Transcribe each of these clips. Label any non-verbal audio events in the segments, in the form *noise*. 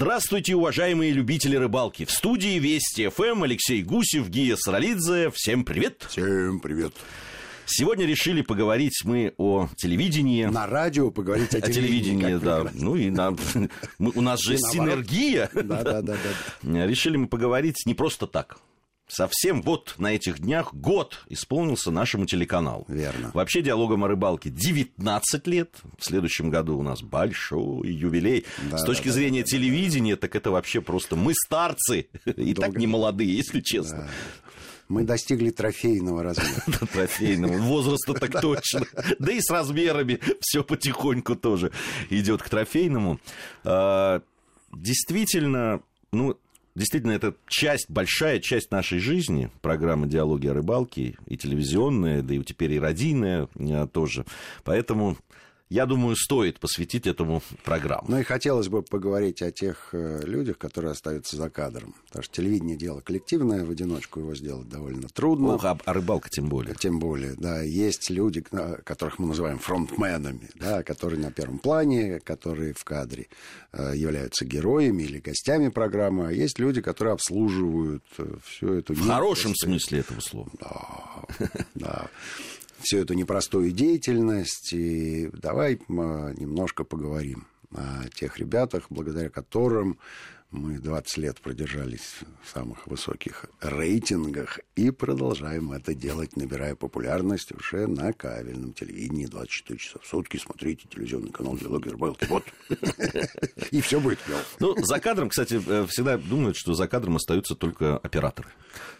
Здравствуйте, уважаемые любители рыбалки. В студии Вести ФМ Алексей Гусев, Гия Саралидзе. Всем привет. Всем привет. Сегодня решили поговорить мы о телевидении. На радио поговорить о, о телевидении. телевидении да. Прекрасно. Ну и на... *laughs* у нас же синергия. Да, да, да, да. *laughs* Решили мы поговорить не просто так совсем вот на этих днях год исполнился нашему телеканалу. Верно. Вообще диалогом о рыбалке 19 лет. В следующем году у нас большой юбилей. Да, С точки да, зрения да, телевидения, да. так это вообще просто мы старцы. И Долго... так не молодые, если честно. Да. Мы достигли трофейного размера. *laughs* Трофейного возраста так точно. Да и с размерами все потихоньку тоже идет к трофейному. А, действительно, ну, Действительно, это часть, большая часть нашей жизни, программа «Диалоги о рыбалке», и телевизионная, да и теперь и радийная э, тоже. Поэтому я думаю, стоит посвятить этому программу. Ну и хотелось бы поговорить о тех э, людях, которые остаются за кадром. Потому что телевидение дело коллективное, в одиночку его сделать довольно трудно. Ох, а, а рыбалка тем более. Тем более, да. Есть люди, которых мы называем фронтменами, да, которые на первом плане, которые в кадре э, являются героями или гостями программы. А есть люди, которые обслуживают э, всю эту... В хорошем смысле этого слова. Да, да всю эту непростую деятельность. И давай немножко поговорим о тех ребятах, благодаря которым мы 20 лет продержались в самых высоких рейтингах и продолжаем это делать, набирая популярность уже на кабельном телевидении 24 часа в сутки. Смотрите телевизионный канал «Диалоги рыбалки». Вот. *laughs* И все будет Ну, за кадром, кстати, э, всегда думают, что за кадром остаются только операторы.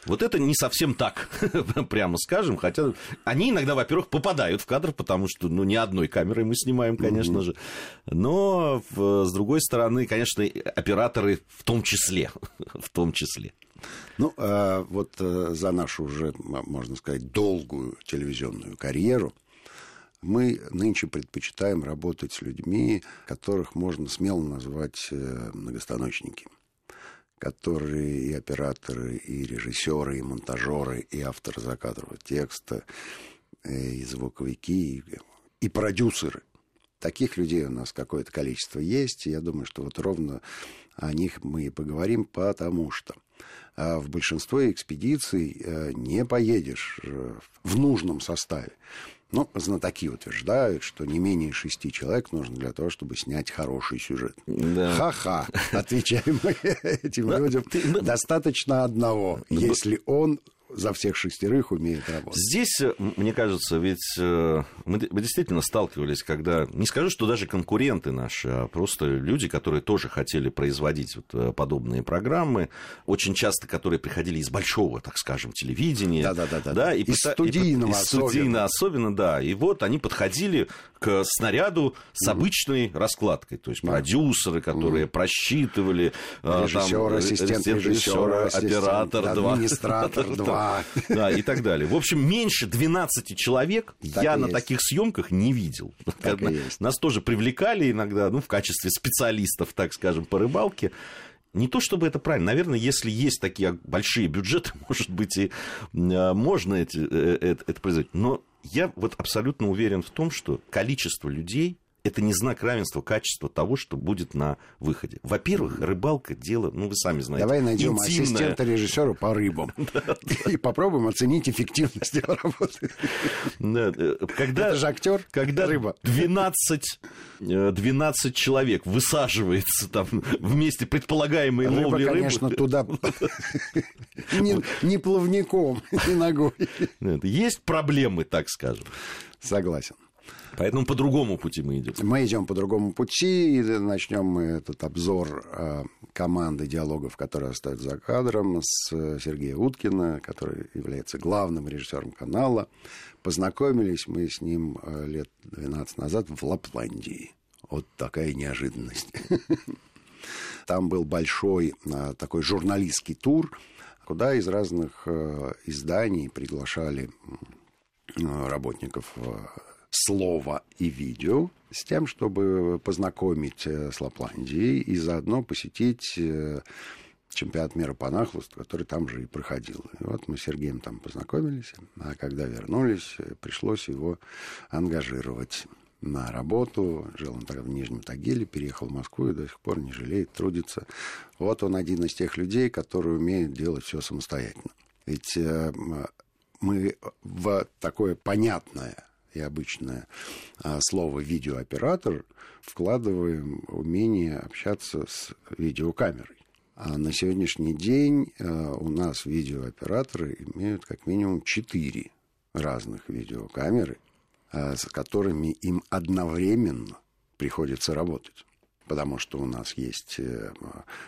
Вот это не совсем так, *laughs* прямо скажем, хотя они иногда, во-первых, попадают в кадр, потому что, ну, не одной камерой мы снимаем, конечно же, но, с другой стороны, конечно, операторы в том числе, *laughs* в том числе. Ну, а вот э, за нашу уже, можно сказать, долгую телевизионную карьеру мы нынче предпочитаем работать с людьми, которых можно смело назвать э, многостаночники которые и операторы, и режиссеры, и монтажеры, и авторы закадрового текста, э, и звуковики, и, и продюсеры. Таких людей у нас какое-то количество есть, и я думаю, что вот ровно о них мы и поговорим, потому что а в большинство экспедиций э, не поедешь э, в нужном составе. Ну, знатоки утверждают, что не менее шести человек нужно для того, чтобы снять хороший сюжет. Да. Ха-ха, *laughs* отвечаем мы этим людям. Достаточно одного, если он за всех шестерых умеет работать. Здесь, э, мне кажется, ведь э, мы, действительно сталкивались, когда, не скажу, что даже конкуренты наши, а просто люди, которые тоже хотели производить вот э, подобные программы, очень часто которые приходили из большого, так скажем, телевидения. Да-да-да. Да, и из студийного и, из студийного особенно. да. И вот они подходили к снаряду с обычной раскладкой. То есть продюсеры, которые mm. просчитывали. Режиссер, там, ассистент режиссера, оператор, два. администратор, *laughs* два Да, и так далее. В общем, меньше 12 человек так я на есть. таких съемках не видел. Так Нас тоже привлекали иногда, ну, в качестве специалистов, так скажем, по рыбалке. Не то чтобы это правильно. Наверное, если есть такие большие бюджеты, *laughs* может быть, и а, можно эти, это, э, это производить. Но я вот абсолютно уверен в том, что количество людей, это не знак равенства качества того, что будет на выходе. Во-первых, рыбалка дело, ну вы сами знаете. Давай найдем интимное. ассистента режиссера по рыбам *laughs* и попробуем оценить эффективность его работы. Э, когда, же актер, когда рыба. 12, 12 э, человек высаживается там вместе предполагаемой рыба, ловли рыбы. конечно, туда *laughs* не, не плавником, *laughs* не ногой. Есть проблемы, так скажем. Согласен. Поэтому по другому пути мы идем. Мы идем по другому пути. И начнем мы этот обзор э, команды диалогов, которые остаются за кадром, с Сергея Уткина, который является главным режиссером канала. Познакомились мы с ним э, лет 12 назад в Лапландии. Вот такая неожиданность. *laughs* Там был большой э, такой журналистский тур, куда из разных изданий приглашали работников слова и видео с тем, чтобы познакомить э, с Лапландией и заодно посетить э, чемпионат мира по нахлосту, который там же и проходил. И вот мы с Сергеем там познакомились, а когда вернулись, пришлось его ангажировать на работу. Жил он тогда в Нижнем Тагиле, переехал в Москву и до сих пор не жалеет, трудится. Вот он один из тех людей, которые умеют делать все самостоятельно. Ведь э, мы в такое понятное и обычное а, слово видеооператор вкладываем умение общаться с видеокамерой. А на сегодняшний день э, у нас видеооператоры имеют как минимум четыре разных видеокамеры, э, с которыми им одновременно приходится работать. Потому что у нас есть э,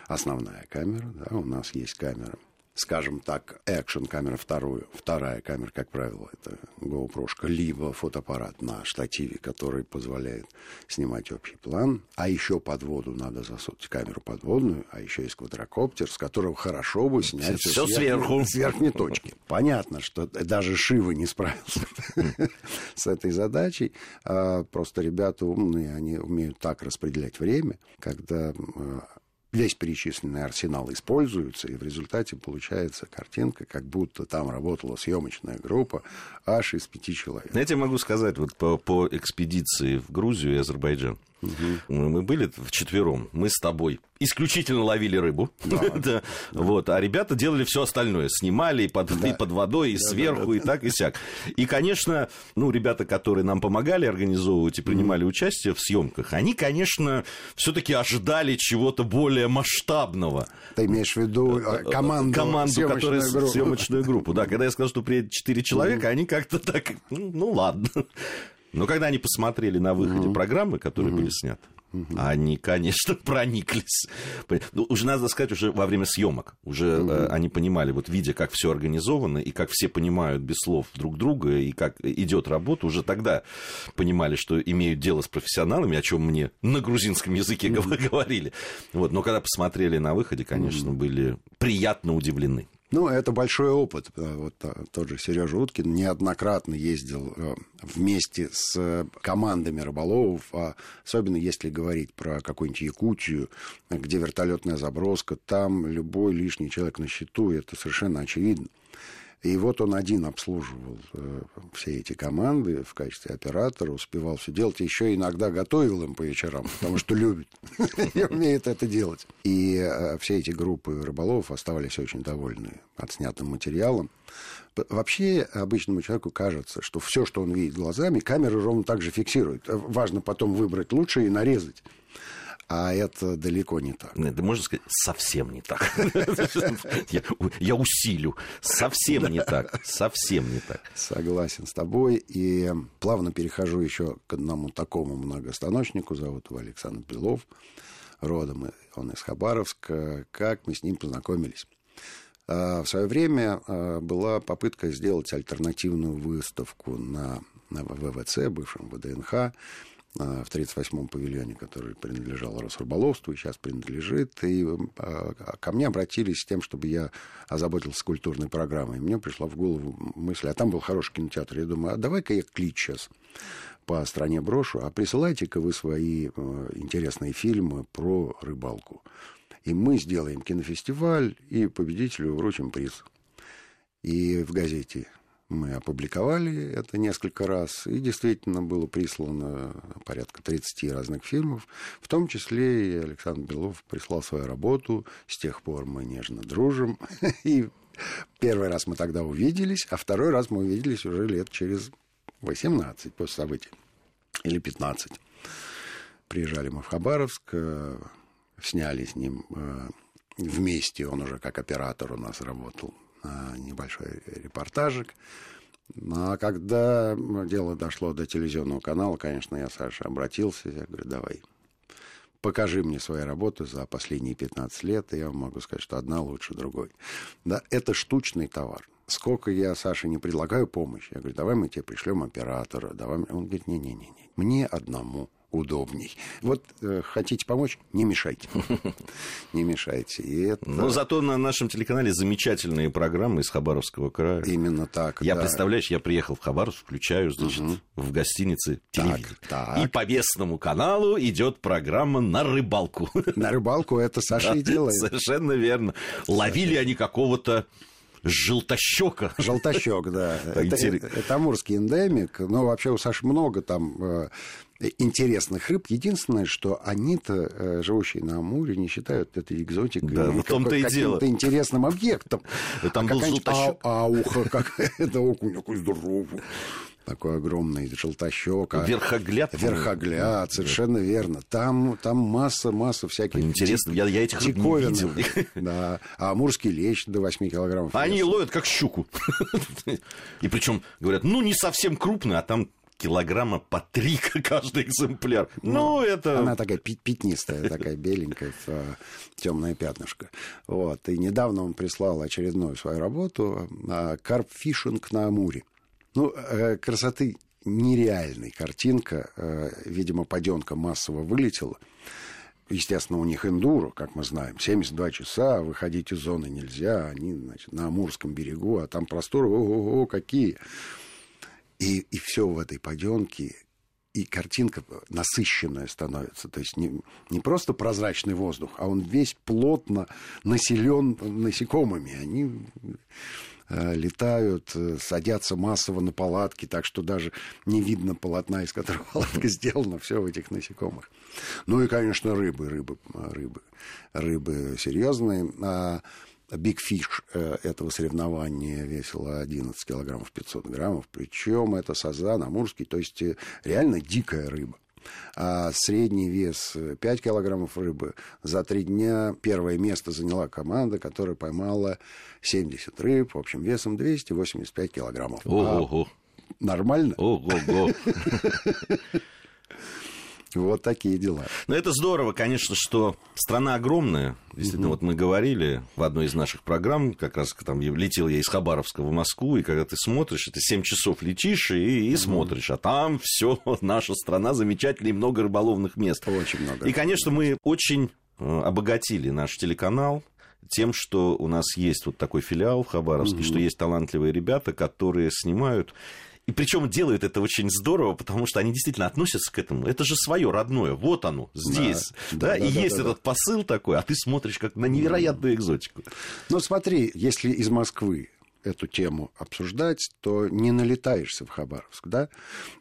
основная камера, да, у нас есть камера скажем так, экшен камера вторую, вторая камера, как правило, это GoPro, либо фотоаппарат на штативе, который позволяет снимать общий план, а еще под воду надо засунуть камеру подводную, а еще есть квадрокоптер, с которого хорошо бы снять все, все сверху. С верхней точки. Понятно, что даже Шива не справился *laughs* с этой задачей. А просто ребята умные, они умеют так распределять время, когда а, весь перечисленный арсенал используется, и в результате получается картинка, как будто там работала съемочная группа аж из пяти человек. Я тебе могу сказать, вот по, по экспедиции в Грузию и Азербайджан. Угу. Мы были вчетвером, мы с тобой исключительно ловили рыбу, да. *laughs* да. Вот, а ребята делали все остальное, снимали и под, да. и под водой, и да, сверху, да, да, и так, и сяк. И, конечно, ну, ребята, которые нам помогали организовывать и принимали mm. участие в съемках, они, конечно, все-таки ожидали чего-то более масштабного. Ты имеешь в виду э, э, команду, команду которая группу. съемочную группу. Да, когда я сказал, что приедет четыре человека, mm. они как-то так, ну ладно. Но когда они посмотрели на выходе mm-hmm. программы, которые mm-hmm. были сняты, mm-hmm. они, конечно, *laughs* прониклись. Ну, уже надо сказать, уже во время съемок. Уже э, они понимали, вот видя, как все организовано, и как все понимают без слов друг друга, и как идет работа, уже тогда понимали, что имеют дело с профессионалами, о чем мне на грузинском языке mm-hmm. *laughs* говорили. Вот. Но когда посмотрели на выходе, конечно, mm-hmm. были приятно удивлены. Ну, это большой опыт. Вот тот же Сережа Уткин неоднократно ездил э, вместе с командами рыболовов, а особенно если говорить про какую-нибудь Якутию, где вертолетная заброска, там любой лишний человек на счету, это совершенно очевидно. И вот он один обслуживал э, все эти команды в качестве оператора, успевал все делать, еще иногда готовил им по вечерам, потому что любит *laughs* и умеет это делать. И э, все эти группы рыболовов оставались очень довольны отснятым материалом. Вообще обычному человеку кажется, что все, что он видит глазами, камера ровно так же фиксирует. Важно потом выбрать лучшее и нарезать. А это далеко не так. Это можно сказать, совсем не так. *laughs* Я усилю. Совсем не так. Совсем не так. Согласен с тобой. И плавно перехожу еще к одному такому многостаночнику. Зовут его Александр Белов. Родом он из Хабаровска. Как мы с ним познакомились? А, в свое время а, была попытка сделать альтернативную выставку на ВВЦ, бывшем ВДНХ, в 38-м павильоне, который принадлежал Росрыболовству и сейчас принадлежит. И а, ко мне обратились с тем, чтобы я озаботился культурной программой. Мне пришла в голову мысль, а там был хороший кинотеатр. Я думаю, а давай-ка я клич сейчас по стране брошу, а присылайте-ка вы свои э, интересные фильмы про рыбалку. И мы сделаем кинофестиваль, и победителю вручим приз. И в газете мы опубликовали это несколько раз, и действительно было прислано порядка 30 разных фильмов, в том числе и Александр Белов прислал свою работу, с тех пор мы нежно дружим, *laughs* и первый раз мы тогда увиделись, а второй раз мы увиделись уже лет через 18 после событий, или 15. Приезжали мы в Хабаровск, э, сняли с ним э, вместе, он уже как оператор у нас работал небольшой репортажик. Ну, а когда дело дошло до телевизионного канала, конечно, я, Саша, обратился, я говорю, давай, покажи мне свои работы за последние 15 лет, и я могу сказать, что одна лучше другой. Да, это штучный товар. Сколько я, Саше, не предлагаю помощь, я говорю, давай мы тебе пришлем оператора, давай. Он говорит, не-не-не, мне одному удобней. Вот э, хотите помочь, не мешайте. *laughs* Не мешайте. И это... Но зато на нашем телеканале замечательные программы из Хабаровского края. Именно так. Я, да. представляешь, я приехал в Хабаровск, включаю, значит, угу. в гостинице телевизор. Так, так. И по местному каналу идет программа на рыбалку. *laughs* На рыбалку это *laughs* Саша и делает. Совершенно верно. Ловили они какого-то Желтощека. Желтощек, да. это, это амурский эндемик. Но вообще у Саши много там э, интересных рыб. Единственное, что они-то, э, живущие на Амуре, не считают это экзотикой. Да, в том-то и дело. интересным объектом. *laughs* Там а был желтощек. А, ухо, *laughs* как это окунь, такой здоровый такой огромный желтощек. А верхогляд. Верхогляд, совершенно верно. Там, там масса, масса всяких... Интересно, я, я этих рыб не видел. *laughs* Да. А амурский лещ до 8 килограммов. Они ловят как щуку. И причем говорят, ну, не совсем крупный, а там килограмма по три каждый экземпляр. Ну, ну это... Она такая пятнистая, такая беленькая, э, темное пятнышко. Вот. И недавно он прислал очередную свою работу «Карпфишинг на Амуре». Ну, э, красоты нереальной картинка. Э, видимо, паденка массово вылетела. Естественно, у них эндуро, как мы знаем, 72 часа, выходить из зоны нельзя, они значит, на Амурском берегу, а там просторы, ого-го, какие. И, и все в этой паденке, и картинка насыщенная становится. То есть не, не просто прозрачный воздух, а он весь плотно населен насекомыми. Они Э, летают, э, садятся массово на палатки, так что даже не видно полотна, из которого палатка сделана, все в этих насекомых. Ну и, конечно, рыбы, рыбы, рыбы, рыбы серьезные. А Fish э, этого соревнования весила 11 килограммов 500 граммов, причем это сазан амурский, то есть реально дикая рыба а средний вес 5 килограммов рыбы. За три дня первое место заняла команда, которая поймала 70 рыб, в общем, весом 285 килограммов. Ого-го. А нормально? Ого-го. *laughs* Вот такие дела. Но это здорово, конечно, что страна огромная. Действительно, угу. вот мы говорили в одной из наших программ, как раз там летел я из Хабаровска в Москву, и когда ты смотришь, ты 7 часов летишь и, и угу. смотришь, а там все *laughs* наша страна замечательная и много рыболовных мест. Очень много. И, конечно, мы очень э, обогатили наш телеканал тем, что у нас есть вот такой филиал в Хабаровске, угу. что есть талантливые ребята, которые снимают и причем делают это очень здорово, потому что они действительно относятся к этому. Это же свое родное. Вот оно, здесь. Да, да, да, и да, есть да, этот да. посыл такой, а ты смотришь как на невероятную экзотику. Ну, смотри, если из Москвы эту тему обсуждать, то не налетаешься в Хабаровск, да,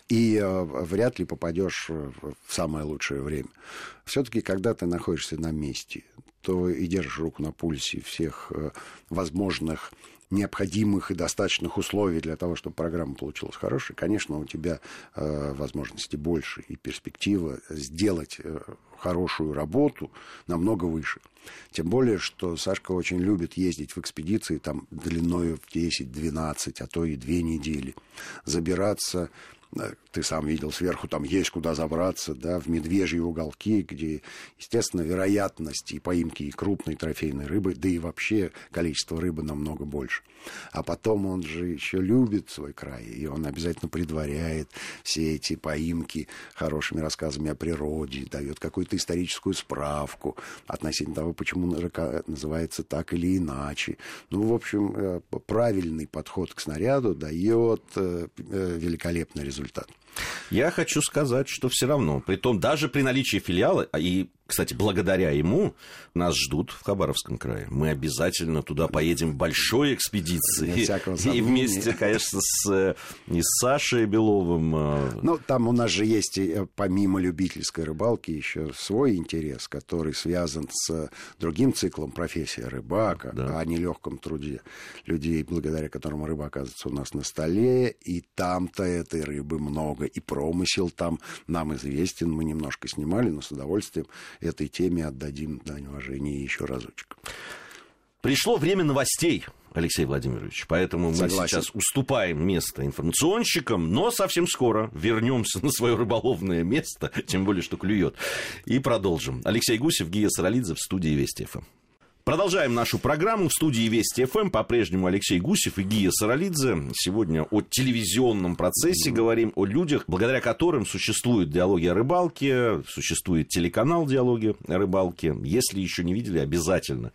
и э, вряд ли попадешь в самое лучшее время. Все-таки, когда ты находишься на месте, то и держишь руку на пульсе всех э, возможных необходимых и достаточных условий для того, чтобы программа получилась хорошей, конечно, у тебя э, возможности больше и перспектива сделать э, хорошую работу намного выше. Тем более, что Сашка очень любит ездить в экспедиции там длиной в 10-12, а то и две недели, забираться ты сам видел сверху, там есть куда забраться, да, в медвежьи уголки, где, естественно, вероятность и поимки и крупной трофейной рыбы, да и вообще количество рыбы намного больше. А потом он же еще любит свой край, и он обязательно предваряет все эти поимки хорошими рассказами о природе, дает какую-то историческую справку относительно того, почему река называется так или иначе. Ну, в общем, э, правильный подход к снаряду дает э, э, великолепный результат. Я хочу сказать, что все равно, при том, даже при наличии филиала, а и, кстати, благодаря ему нас ждут в Хабаровском крае. Мы обязательно туда поедем в большой экспедиции. И вместе, конечно, с, и с Сашей Беловым. Э, ну, там у нас же есть, э, помимо любительской рыбалки, еще свой интерес, который связан с другим циклом профессии рыбака, да. о нелегком труде людей, благодаря которому рыба оказывается у нас на столе. И там-то этой рыбы много и промысел там нам известен. Мы немножко снимали, но с удовольствием этой теме отдадим дань уважения еще разочек. Пришло время новостей. Алексей Владимирович. Поэтому Согласен. мы сейчас уступаем место информационщикам, но совсем скоро вернемся на свое рыболовное место, тем более, что клюет, и продолжим. Алексей Гусев, Гия Саралидзе в студии Вести ФМ. Продолжаем нашу программу. В студии Вести ФМ по-прежнему Алексей Гусев и Гия Саралидзе. Сегодня о телевизионном процессе говорим, о людях, благодаря которым существует диалоги о рыбалке, существует телеканал диалоги о рыбалке. Если еще не видели, обязательно.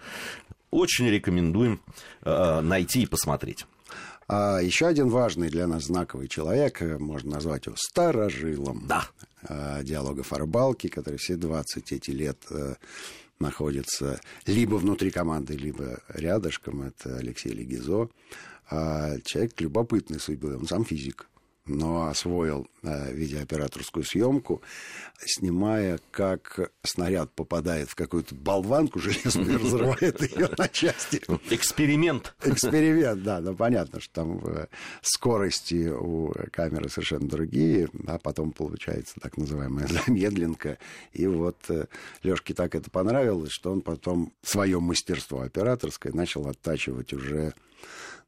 Очень рекомендуем э, найти и посмотреть. А еще один важный для нас знаковый человек, э, можно назвать его старожилом да. э, диалогов о рыбалке, который все 20 эти лет э, находится либо внутри команды, либо рядышком. Это Алексей Легизо. А человек любопытный судьбы, он сам физик но освоил э, видеооператорскую съемку, снимая, как снаряд попадает в какую-то болванку железную и разрывает ее на части. Эксперимент. Эксперимент, да. Ну, понятно, что там э, скорости у камеры совершенно другие, а потом получается так называемая замедленка. И вот э, Лешке так это понравилось, что он потом свое мастерство операторское начал оттачивать уже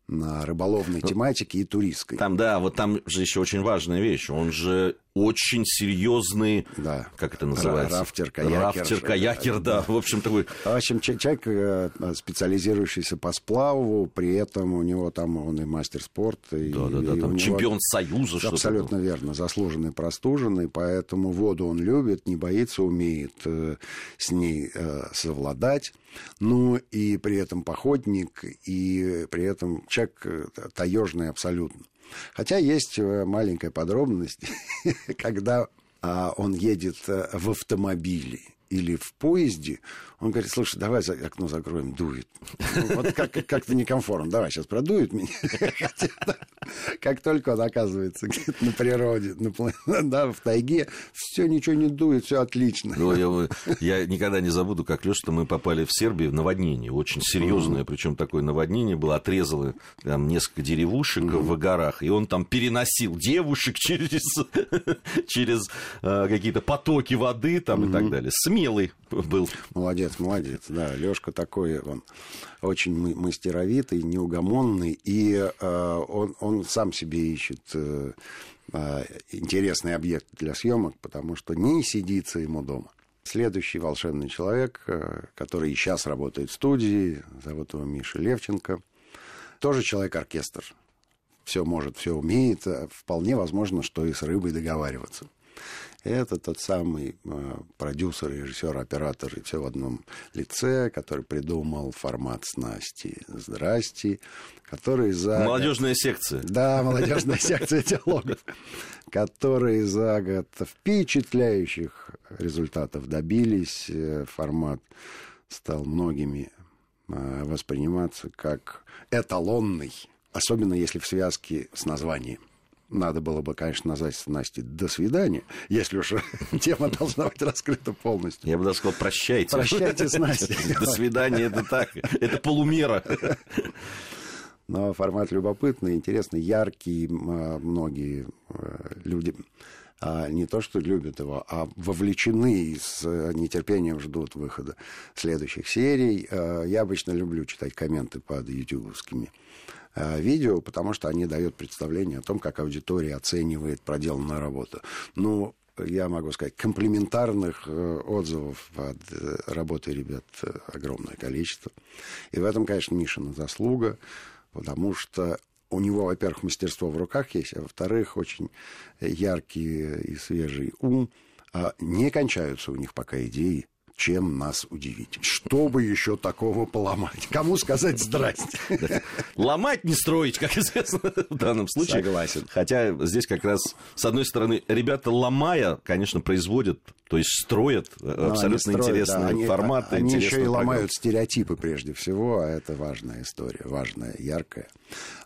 на рыболовной ну, тематике и туристской. Там, да, вот там же еще очень важная вещь. Он же очень серьезный, да. как это называется? Рафтер, каякер. Рафтер, каякер, да. В общем, такой... В общем, человек, э, специализирующийся по сплаву, при этом у него там он и мастер спорта. Да, и, да, да, там чемпион Союза. Абсолютно верно, заслуженный, простуженный, поэтому воду он любит, не боится, умеет э, с ней э, совладать. Ну, и при этом походник, и при этом человек таежный абсолютно. Хотя есть э, маленькая подробность, *laughs* когда а, он едет э, в автомобиле или в поезде, он говорит, слушай, давай окно закроем, дует. Ну, вот как- как-то некомфортно, давай сейчас продует меня. *laughs* как только он оказывается на природе, на, да, в тайге, все, ничего не дует, все отлично. Ну, я, я никогда не забуду, как Леша, что мы попали в Сербию в наводнение, очень серьезное, причем такое наводнение было, отрезало там несколько деревушек в горах, и он там переносил девушек *laughs* через, через э, какие-то потоки воды там и так далее. Смелый был. Молодец, молодец, да. Лёшка такой, он очень мастеровитый, неугомонный, и э, он, он сам себе ищет э, э, интересный объект для съемок, потому что не сидится ему дома. Следующий волшебный человек, э, который сейчас работает в студии, зовут его Миша Левченко, тоже человек-оркестр. Все может, все умеет. Вполне возможно, что и с рыбой договариваться. Это тот самый э, продюсер, режиссер, оператор и все в одном лице, который придумал формат снасти «Здрасте», который за... Молодежная секция. Да, молодежная секция диалогов, который за год впечатляющих результатов добились. Э, формат стал многими э, восприниматься как эталонный, особенно если в связке с названием. Надо было бы, конечно, назвать Насте «до свидания», если уж *laughs* тема должна быть раскрыта полностью. Я бы даже сказал «прощайте». Прощайте *laughs* с Настей. «До свидания» — это так, это полумера. *laughs* Но формат любопытный, интересный, яркий. А, многие э, люди а не то, что любят его, а вовлечены и с нетерпением ждут выхода следующих серий. А, я обычно люблю читать комменты под ютубовскими Э, видео, потому что они дают представление о том, как аудитория оценивает проделанную работу. Ну, я могу сказать, комплементарных э, отзывов под э, работой ребят огромное количество. И в этом, конечно, Мишина заслуга, потому что у него, во-первых, мастерство в руках есть, а во-вторых, очень яркий и свежий ум. А не кончаются у них пока идеи чем нас удивить. Что бы еще такого поломать? Кому сказать здрасте? Ломать, не строить, как известно в данном случае. Согласен. Хотя здесь как раз, с одной стороны, ребята, ломая, конечно, производят, то есть строят Но ну, абсолютно строят, интересные да, они, форматы. Они еще и ломают стереотипы прежде всего, а это важная история, важная, яркая.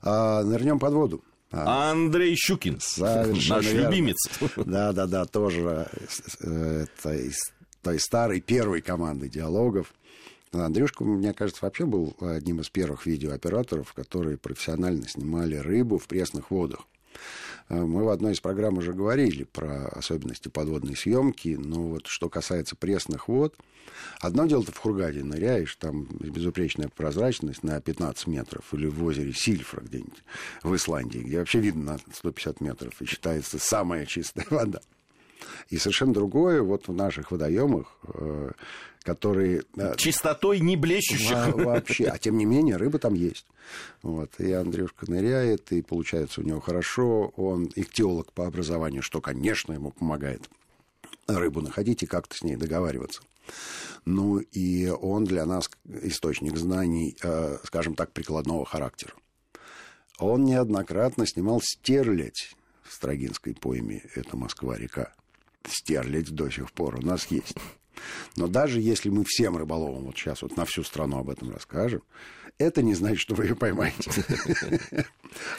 А, нырнем под воду. А, Андрей Щукин, наш верно. любимец. Да, да, да, тоже э, это той старой первой команды диалогов. Андрюшка, мне кажется, вообще был одним из первых видеооператоров, которые профессионально снимали рыбу в пресных водах. Э, мы в одной из программ уже говорили про особенности подводной съемки, но вот что касается пресных вод, одно дело ты в Хургаде ныряешь, там безупречная прозрачность на 15 метров, или в озере Сильфра где-нибудь в Исландии, где вообще видно на 150 метров и считается самая чистая *laughs* вода. И совершенно другое вот в наших водоемах, э, которые... Э, Чистотой не блещущих. Вообще. А тем не менее, рыба там есть. Вот. И Андрюшка ныряет, и получается у него хорошо. Он ихтиолог по образованию, что, конечно, ему помогает рыбу находить и как-то с ней договариваться. Ну, и он для нас источник знаний, э, скажем так, прикладного характера. Он неоднократно снимал стерлядь в Строгинской пойме, это Москва-река стерлядь до сих пор у нас есть. Но даже если мы всем рыболовам вот сейчас вот на всю страну об этом расскажем, это не значит, что вы ее поймаете.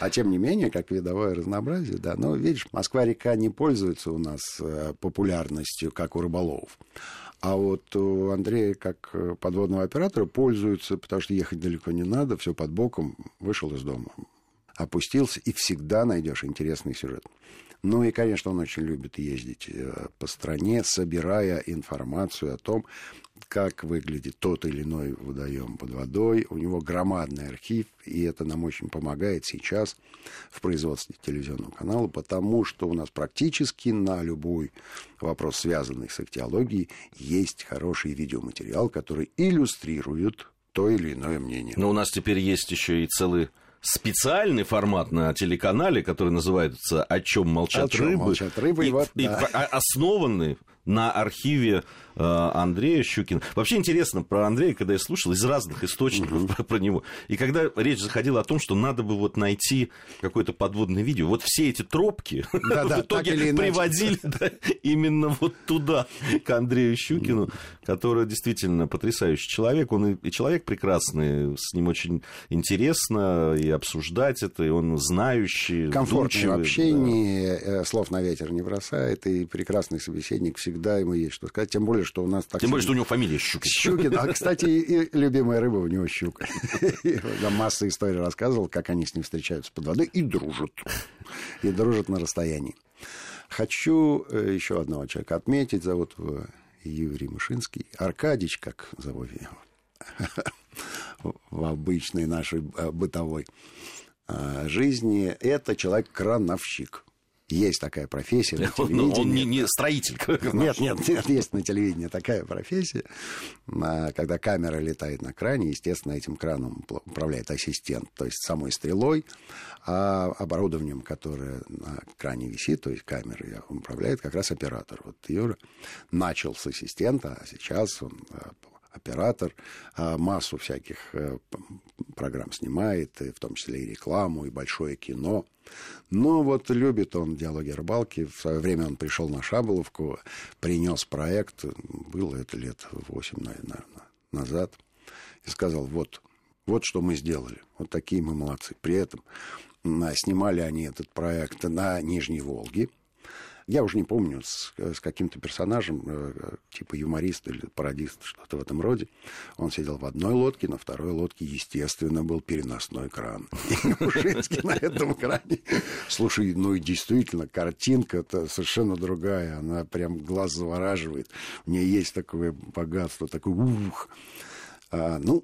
А тем не менее, как видовое разнообразие, да. Но, видишь, Москва-река не пользуется у нас э, популярностью, как у рыболовов. А вот у Андрея, как э, подводного оператора, пользуются, потому что ехать далеко не надо, все под боком, вышел из дома, опустился, и всегда найдешь интересный сюжет. Ну и, конечно, он очень любит ездить э, по стране, собирая информацию о том, как выглядит тот или иной водоем под водой. У него громадный архив, и это нам очень помогает сейчас в производстве телевизионного канала, потому что у нас практически на любой вопрос, связанный с ихтиологией, есть хороший видеоматериал, который иллюстрирует то или иное мнение. Но у нас теперь есть еще и целый специальный формат на телеканале, который называется «О чем молчат О чем рыбы», молчат рыбы, и, и, вот, и да. основанный на архиве э, Андрея Щукина. Вообще интересно про Андрея, когда я слушал из разных источников Мгм. про, него. И когда речь заходила о том, что надо бы вот найти какое-то подводное видео, вот все эти тропки *laughs* Да-да, в так или итоге приводили да, именно вот туда, к Андрею Щукину, который действительно потрясающий человек. Он и, человек прекрасный, с ним очень интересно и обсуждать это, и он знающий, комфортный в вдумчивый, да. общении, э, слов на ветер не бросает, и прекрасный собеседник, всегда ему есть что сказать, тем более, что у нас так Тем более, что у него фамилия Щукин. Щукин. А, *laughs* кстати, и любимая рыба у него щука. *laughs* Он масса историй рассказывал, как они с ним встречаются под водой и дружат. И дружат на расстоянии. Хочу э, еще одного человека отметить. Зовут его Юрий Мышинский. Аркадич, как зовут его *laughs* в обычной нашей э, бытовой э, жизни. Это человек-крановщик. Есть такая профессия на Он, *laughs* он телевидении. не, не строитель. Нет, нет, нет, есть на телевидении такая профессия, а, когда камера летает на кране, естественно, этим краном управляет ассистент, то есть самой стрелой, а оборудованием, которое на кране висит, то есть камерой, управляет как раз оператор. Вот Юра начал с ассистента, а сейчас он а, оператор, а, массу всяких э, программ снимает, и в том числе и рекламу, и большое кино. Но вот любит он диалоги о рыбалке. В свое время он пришел на Шаболовку, принес проект, было это лет 8, наверное, назад, и сказал, вот, вот что мы сделали, вот такие мы молодцы. При этом снимали они этот проект на Нижней Волге, я уже не помню, с, с каким-то персонажем, э, типа юморист или пародист, что-то в этом роде. Он сидел в одной лодке, на второй лодке, естественно, был переносной кран. *laughs* И Мушинский на этом кране. Слушай, ну и действительно, картинка-то совершенно другая. Она прям глаз завораживает. В ней есть такое богатство, такой ух. А, ну,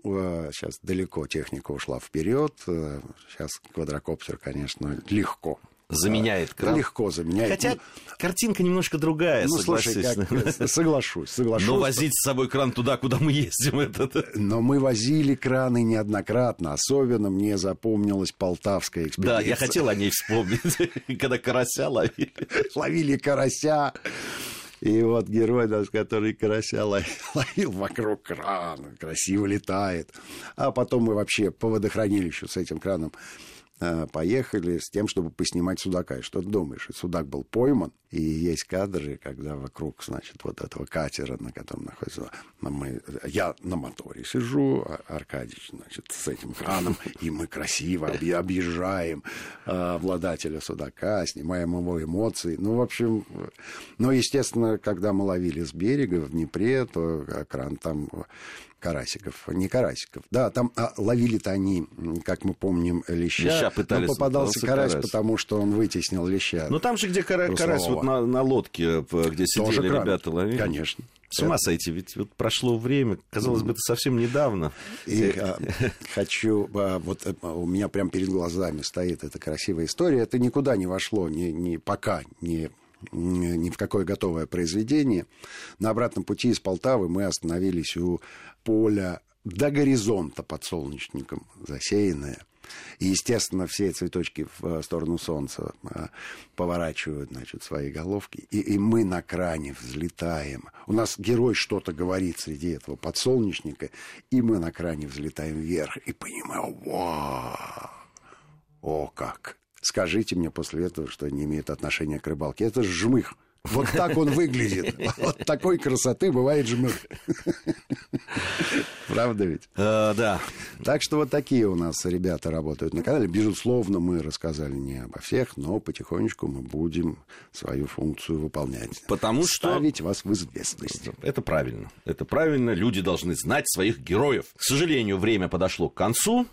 сейчас далеко техника ушла вперед. Сейчас квадрокоптер, конечно, легко. Заменяет кран. Легко заменяет. Хотя Ну, картинка немножко другая, ну, слушай, согласись. как, соглашусь, соглашусь. Но возить с собой кран туда, куда мы ездим, *laughs* это... Но мы возили краны неоднократно. Особенно мне запомнилась полтавская экспедиция. Да, я хотел о ней вспомнить, *laughs* когда карася ловили. Ловили карася. И вот герой наш, который карася ловил, ловил вокруг крана, красиво летает. А потом мы вообще по водохранилищу с этим краном э, поехали с тем, чтобы поснимать судака. И что ты думаешь? И судак был пойман, и есть кадры, когда вокруг, значит, вот этого катера, на котором находится... Мы, я на моторе сижу, а Аркадьевич, значит, с этим краном, и мы красиво объ- объезжаем э, обладателя судака, снимаем его эмоции. Ну, в общем, э, ну, естественно, когда мы ловили с берега в Днепре, то э, кран там э, карасиков, не карасиков. Да, там а, ловили-то они, как мы помним, леща. Леща пытались, но попадался карась, карась. потому что он вытеснил леща. Ну там же, где кара- карась, вот на, на лодке, п- где Тоже сидели кран. ребята ловили. Конечно. С ума сойти, ведь вот прошло время, казалось бы, это совсем недавно. И а, *laughs* хочу, а, вот э, у меня прямо перед глазами стоит эта красивая история. Это никуда не вошло, ни, ни пока, ни, ни в какое готовое произведение. На обратном пути из Полтавы мы остановились у поля до горизонта под солнечником засеянное. И, естественно, все цветочки в э, сторону солнца а, поворачивают, значит, свои головки. И, и мы на кране взлетаем. У нас герой что-то говорит среди этого подсолнечника, и мы на кране взлетаем вверх. И понимаю, вау, о как. Скажите мне после этого, что не имеет отношения к рыбалке. Это жмых Вот так он выглядит. Вот такой красоты бывает жмых. Правда ведь? Э, да. Так что вот такие у нас ребята работают на канале. Безусловно, мы рассказали не обо всех, но потихонечку мы будем свою функцию выполнять. Потому что... Ставить вас в известность. Это правильно. Это правильно. Люди должны знать своих героев. К сожалению, время подошло к концу.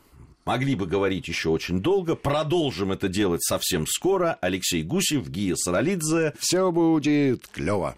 Могли бы говорить еще очень долго. Продолжим это делать совсем скоро. Алексей Гусев, Гия Саралидзе. Все будет клево.